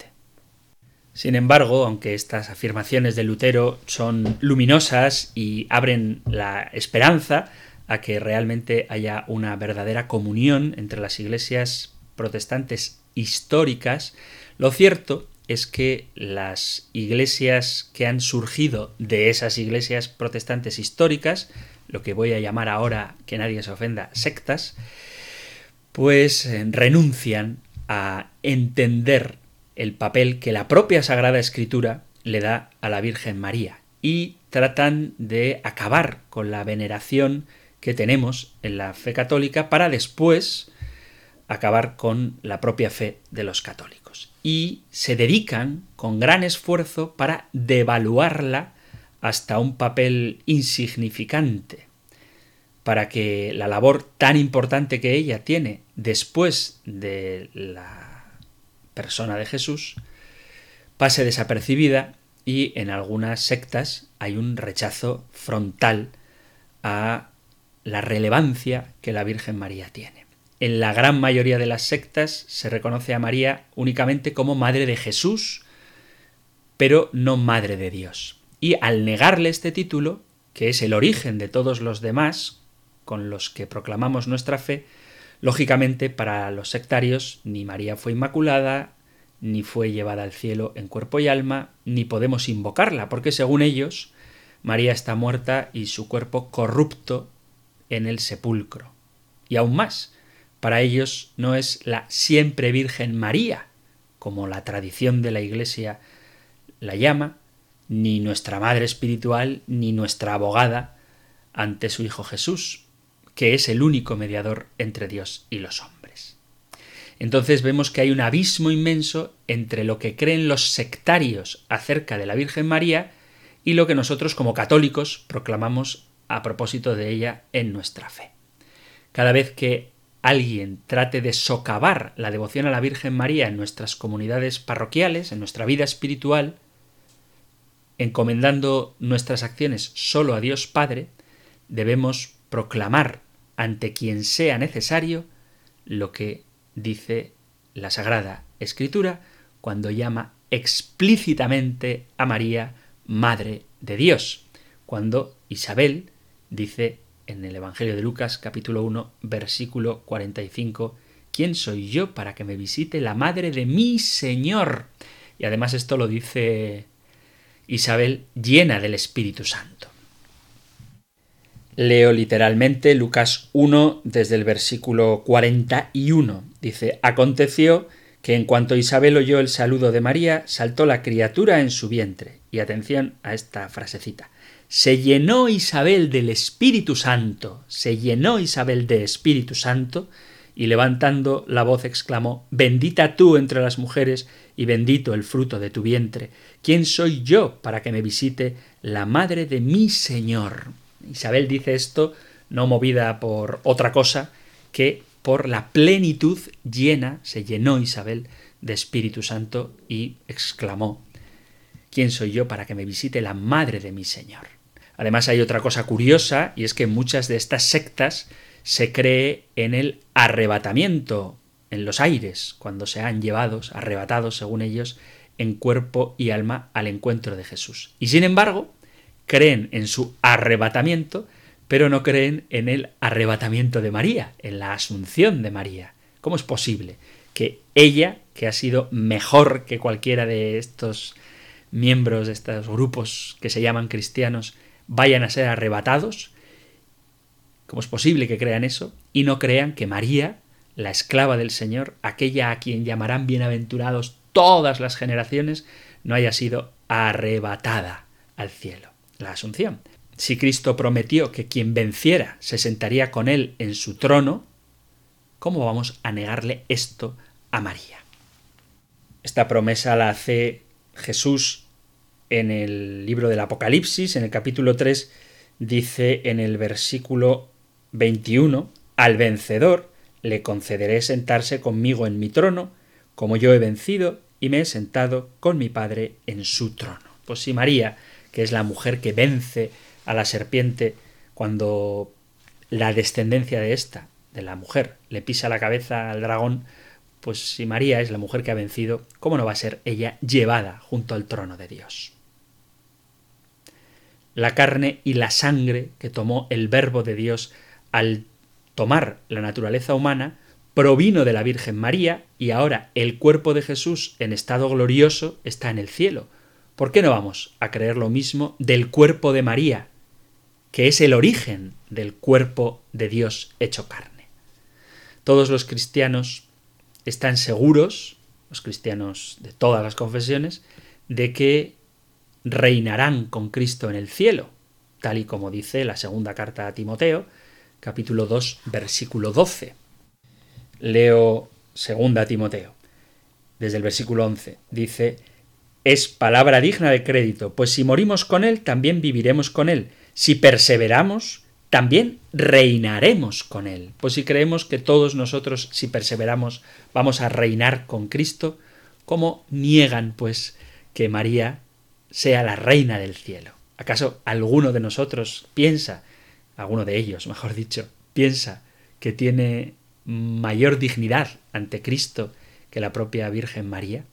Sin embargo, aunque estas afirmaciones de Lutero son luminosas y abren la esperanza a que realmente haya una verdadera comunión entre las iglesias protestantes históricas, lo cierto es que las iglesias que han surgido de esas iglesias protestantes históricas, lo que voy a llamar ahora, que nadie se ofenda, sectas, pues eh, renuncian a entender el papel que la propia Sagrada Escritura le da a la Virgen María y tratan de acabar con la veneración que tenemos en la fe católica para después acabar con la propia fe de los católicos. Y se dedican con gran esfuerzo para devaluarla hasta un papel insignificante, para que la labor tan importante que ella tiene después de la persona de Jesús pase desapercibida y en algunas sectas hay un rechazo frontal a la relevancia que la Virgen María tiene. En la gran mayoría de las sectas se reconoce a María únicamente como Madre de Jesús, pero no Madre de Dios. Y al negarle este título, que es el origen de todos los demás con los que proclamamos nuestra fe, lógicamente para los sectarios ni María fue inmaculada, ni fue llevada al cielo en cuerpo y alma, ni podemos invocarla, porque según ellos, María está muerta y su cuerpo corrupto en el sepulcro. Y aún más, para ellos no es la siempre Virgen María, como la tradición de la Iglesia la llama, ni nuestra Madre Espiritual, ni nuestra abogada ante su Hijo Jesús, que es el único mediador entre Dios y los hombres. Entonces vemos que hay un abismo inmenso entre lo que creen los sectarios acerca de la Virgen María y lo que nosotros como católicos proclamamos a propósito de ella en nuestra fe. Cada vez que alguien trate de socavar la devoción a la Virgen María en nuestras comunidades parroquiales, en nuestra vida espiritual, encomendando nuestras acciones solo a Dios Padre, debemos proclamar ante quien sea necesario lo que dice la Sagrada Escritura cuando llama explícitamente a María Madre de Dios, cuando Isabel dice en el Evangelio de Lucas capítulo 1 versículo 45 ¿Quién soy yo para que me visite la madre de mi Señor? Y además esto lo dice Isabel llena del Espíritu Santo. Leo literalmente Lucas 1 desde el versículo 41. Dice, aconteció que en cuanto Isabel oyó el saludo de María, saltó la criatura en su vientre. Y atención a esta frasecita. Se llenó Isabel del Espíritu Santo, se llenó Isabel de Espíritu Santo, y levantando la voz exclamó, Bendita tú entre las mujeres, y bendito el fruto de tu vientre. ¿Quién soy yo para que me visite la madre de mi Señor? Isabel dice esto no movida por otra cosa que por la plenitud llena, se llenó Isabel de Espíritu Santo y exclamó, ¿quién soy yo para que me visite la madre de mi Señor? Además hay otra cosa curiosa y es que muchas de estas sectas se cree en el arrebatamiento en los aires, cuando se han llevados, arrebatados, según ellos, en cuerpo y alma al encuentro de Jesús. Y sin embargo, creen en su arrebatamiento, pero no creen en el arrebatamiento de María, en la asunción de María. ¿Cómo es posible que ella, que ha sido mejor que cualquiera de estos miembros de estos grupos que se llaman cristianos, vayan a ser arrebatados? ¿Cómo es posible que crean eso y no crean que María, la esclava del Señor, aquella a quien llamarán bienaventurados todas las generaciones, no haya sido arrebatada al cielo? La asunción. Si Cristo prometió que quien venciera se sentaría con él en su trono, ¿cómo vamos a negarle esto a María? Esta promesa la hace Jesús en el libro del Apocalipsis, en el capítulo 3, dice en el versículo 21, al vencedor le concederé sentarse conmigo en mi trono, como yo he vencido y me he sentado con mi Padre en su trono. Pues si María, que es la mujer que vence a la serpiente cuando la descendencia de esta, de la mujer, le pisa la cabeza al dragón, pues si María es la mujer que ha vencido, ¿cómo no va a ser ella llevada junto al trono de Dios? La carne y la sangre que tomó el verbo de Dios al tomar la naturaleza humana, provino de la Virgen María y ahora el cuerpo de Jesús en estado glorioso está en el cielo. ¿Por qué no vamos a creer lo mismo del cuerpo de María, que es el origen del cuerpo de Dios hecho carne? Todos los cristianos están seguros, los cristianos de todas las confesiones, de que reinarán con Cristo en el cielo, tal y como dice la segunda carta a Timoteo, capítulo 2, versículo 12. Leo segunda Timoteo, desde el versículo 11. Dice, es palabra digna de crédito, pues si morimos con Él, también viviremos con Él. Si perseveramos, también reinaremos con Él. Pues si creemos que todos nosotros, si perseveramos, vamos a reinar con Cristo, ¿cómo niegan, pues, que María sea la reina del cielo. ¿Acaso alguno de nosotros piensa, alguno de ellos, mejor dicho, piensa que tiene mayor dignidad ante Cristo que la propia Virgen María?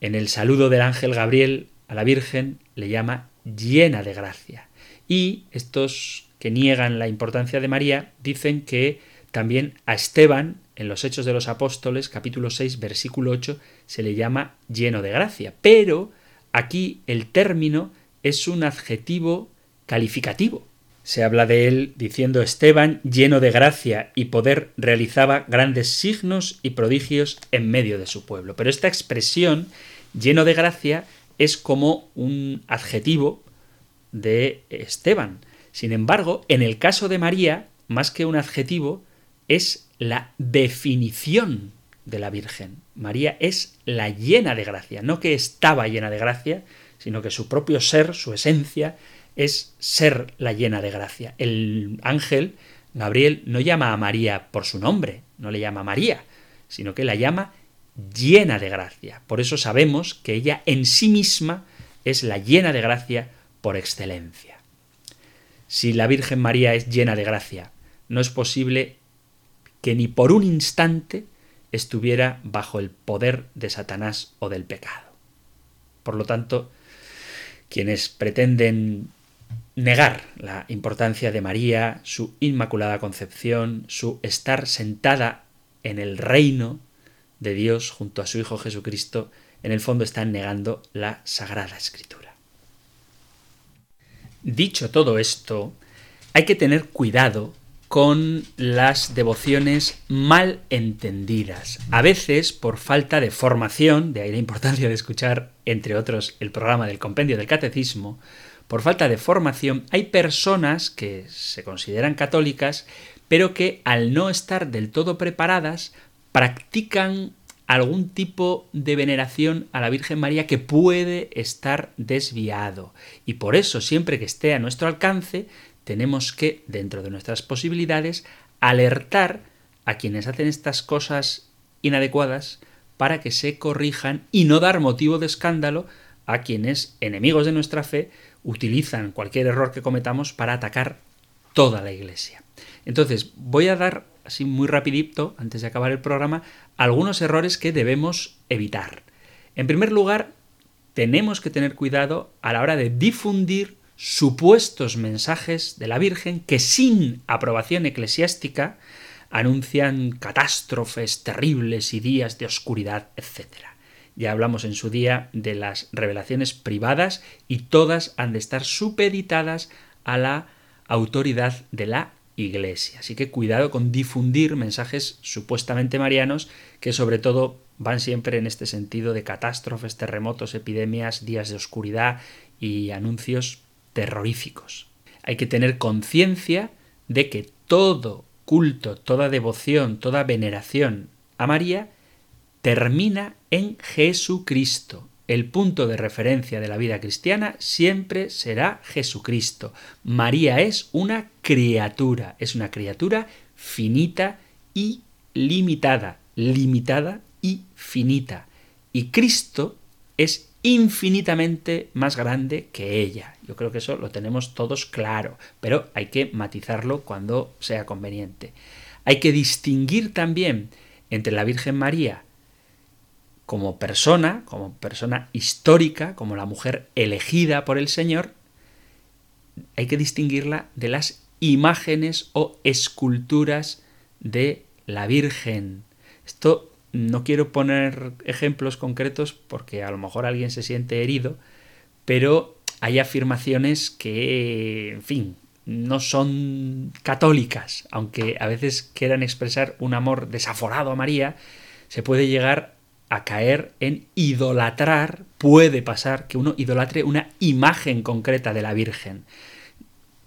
En el saludo del ángel Gabriel a la Virgen le llama llena de gracia. Y estos que niegan la importancia de María dicen que también a Esteban, en los Hechos de los Apóstoles, capítulo 6, versículo 8, se le llama lleno de gracia. Pero aquí el término es un adjetivo calificativo. Se habla de él diciendo Esteban, lleno de gracia y poder, realizaba grandes signos y prodigios en medio de su pueblo. Pero esta expresión, lleno de gracia, es como un adjetivo de Esteban. Sin embargo, en el caso de María, más que un adjetivo, es la definición de la Virgen. María es la llena de gracia, no que estaba llena de gracia, sino que su propio ser, su esencia, es ser la llena de gracia. El ángel, Gabriel, no llama a María por su nombre, no le llama María, sino que la llama llena de gracia. Por eso sabemos que ella en sí misma es la llena de gracia por excelencia. Si la Virgen María es llena de gracia, no es posible que ni por un instante estuviera bajo el poder de Satanás o del pecado. Por lo tanto, quienes pretenden negar la importancia de María, su inmaculada concepción, su estar sentada en el reino de Dios junto a su Hijo Jesucristo, en el fondo están negando la Sagrada Escritura. Dicho todo esto, hay que tener cuidado con las devociones mal entendidas. A veces, por falta de formación, de ahí la importancia de escuchar, entre otros, el programa del Compendio del Catecismo, por falta de formación, hay personas que se consideran católicas, pero que al no estar del todo preparadas, practican algún tipo de veneración a la Virgen María que puede estar desviado. Y por eso, siempre que esté a nuestro alcance, tenemos que, dentro de nuestras posibilidades, alertar a quienes hacen estas cosas inadecuadas para que se corrijan y no dar motivo de escándalo a quienes, enemigos de nuestra fe, utilizan cualquier error que cometamos para atacar toda la Iglesia. Entonces, voy a dar así muy rapidito, antes de acabar el programa, algunos errores que debemos evitar. En primer lugar, tenemos que tener cuidado a la hora de difundir supuestos mensajes de la Virgen que sin aprobación eclesiástica anuncian catástrofes terribles y días de oscuridad, etc. Ya hablamos en su día de las revelaciones privadas y todas han de estar supeditadas a la autoridad de la Iglesia. Así que cuidado con difundir mensajes supuestamente marianos que sobre todo van siempre en este sentido de catástrofes, terremotos, epidemias, días de oscuridad y anuncios terroríficos. Hay que tener conciencia de que todo culto, toda devoción, toda veneración a María termina en Jesucristo. El punto de referencia de la vida cristiana siempre será Jesucristo. María es una criatura, es una criatura finita y limitada, limitada y finita. Y Cristo es infinitamente más grande que ella. Yo creo que eso lo tenemos todos claro, pero hay que matizarlo cuando sea conveniente. Hay que distinguir también entre la Virgen María como persona, como persona histórica, como la mujer elegida por el Señor, hay que distinguirla de las imágenes o esculturas de la Virgen. Esto no quiero poner ejemplos concretos porque a lo mejor alguien se siente herido, pero hay afirmaciones que, en fin, no son católicas, aunque a veces quieran expresar un amor desaforado a María, se puede llegar a caer en idolatrar, puede pasar que uno idolatre una imagen concreta de la Virgen.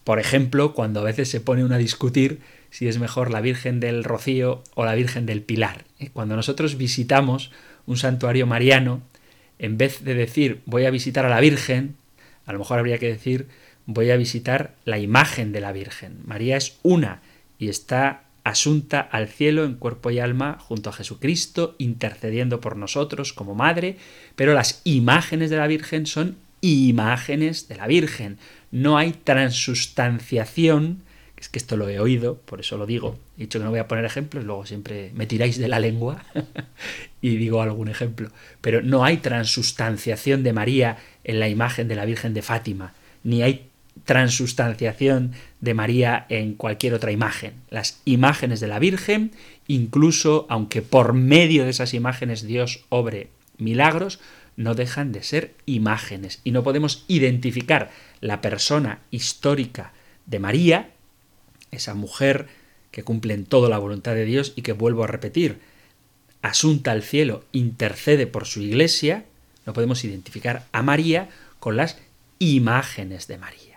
Por ejemplo, cuando a veces se pone uno a discutir si es mejor la Virgen del Rocío o la Virgen del Pilar. ¿eh? Cuando nosotros visitamos un santuario mariano, en vez de decir voy a visitar a la Virgen, a lo mejor habría que decir voy a visitar la imagen de la Virgen. María es una y está asunta al cielo en cuerpo y alma junto a Jesucristo, intercediendo por nosotros como madre, pero las imágenes de la Virgen son imágenes de la Virgen. No hay transustanciación, es que esto lo he oído, por eso lo digo. He dicho que no voy a poner ejemplos, luego siempre me tiráis de la lengua y digo algún ejemplo. Pero no hay transustanciación de María en la imagen de la Virgen de Fátima, ni hay transustanciación de María en cualquier otra imagen. Las imágenes de la Virgen, incluso aunque por medio de esas imágenes Dios obre milagros, no dejan de ser imágenes y no podemos identificar la persona histórica de María, esa mujer que cumple en todo la voluntad de Dios y que vuelvo a repetir, asunta al cielo, intercede por su iglesia, no podemos identificar a María con las imágenes de María.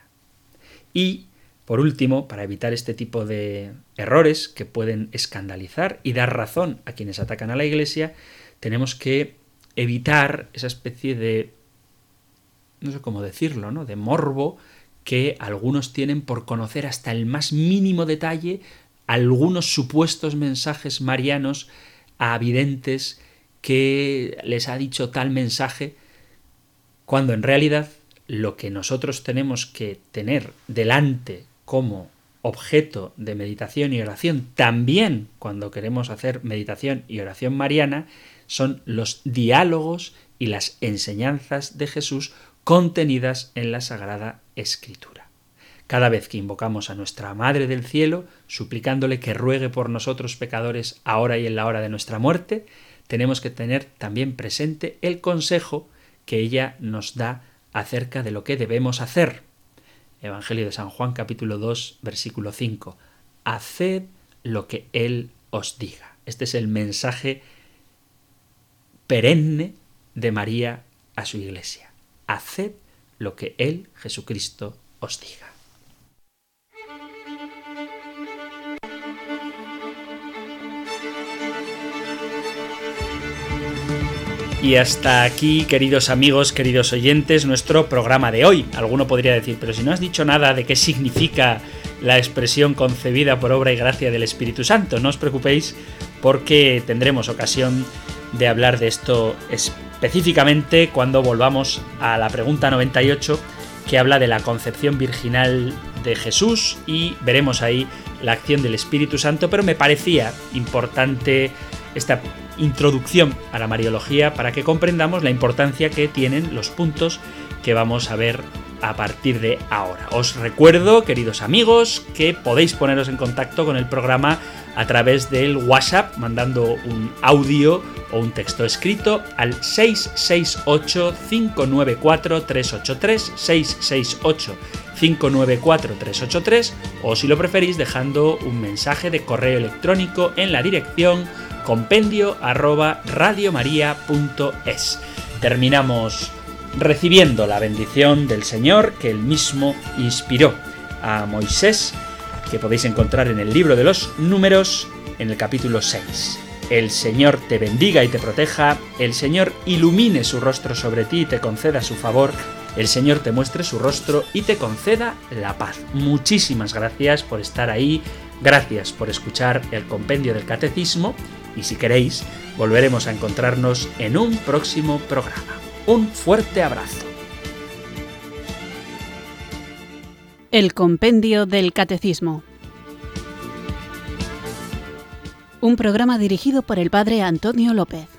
Y, por último, para evitar este tipo de errores que pueden escandalizar y dar razón a quienes atacan a la Iglesia, tenemos que evitar esa especie de, no sé cómo decirlo, ¿no? de morbo que algunos tienen por conocer hasta el más mínimo detalle algunos supuestos mensajes marianos a videntes que les ha dicho tal mensaje, cuando en realidad lo que nosotros tenemos que tener delante como objeto de meditación y oración, también cuando queremos hacer meditación y oración mariana, son los diálogos y las enseñanzas de Jesús contenidas en la Sagrada Escritura. Cada vez que invocamos a nuestra Madre del Cielo, suplicándole que ruegue por nosotros pecadores ahora y en la hora de nuestra muerte, tenemos que tener también presente el consejo que ella nos da acerca de lo que debemos hacer. Evangelio de San Juan capítulo 2 versículo 5. Haced lo que Él os diga. Este es el mensaje perenne de María a su iglesia. Haced lo que Él, Jesucristo, os diga. Y hasta aquí, queridos amigos, queridos oyentes, nuestro programa de hoy. Alguno podría decir, pero si no has dicho nada de qué significa la expresión concebida por obra y gracia del Espíritu Santo, no os preocupéis porque tendremos ocasión de hablar de esto específicamente cuando volvamos a la pregunta 98 que habla de la concepción virginal de Jesús y veremos ahí la acción del Espíritu Santo, pero me parecía importante esta introducción a la Mariología para que comprendamos la importancia que tienen los puntos que vamos a ver a partir de ahora. Os recuerdo, queridos amigos, que podéis poneros en contacto con el programa a través del WhatsApp mandando un audio o un texto escrito al 668-594-383, 668-594-383 o si lo preferís dejando un mensaje de correo electrónico en la dirección compendio arroba. Terminamos recibiendo la bendición del Señor que él mismo inspiró a Moisés, que podéis encontrar en el libro de los números en el capítulo 6. El Señor te bendiga y te proteja, el Señor ilumine su rostro sobre ti y te conceda su favor, el Señor te muestre su rostro y te conceda la paz. Muchísimas gracias por estar ahí, gracias por escuchar el compendio del catecismo y si queréis, volveremos a encontrarnos en un próximo programa. Un fuerte abrazo. El Compendio del Catecismo. Un programa dirigido por el Padre Antonio López.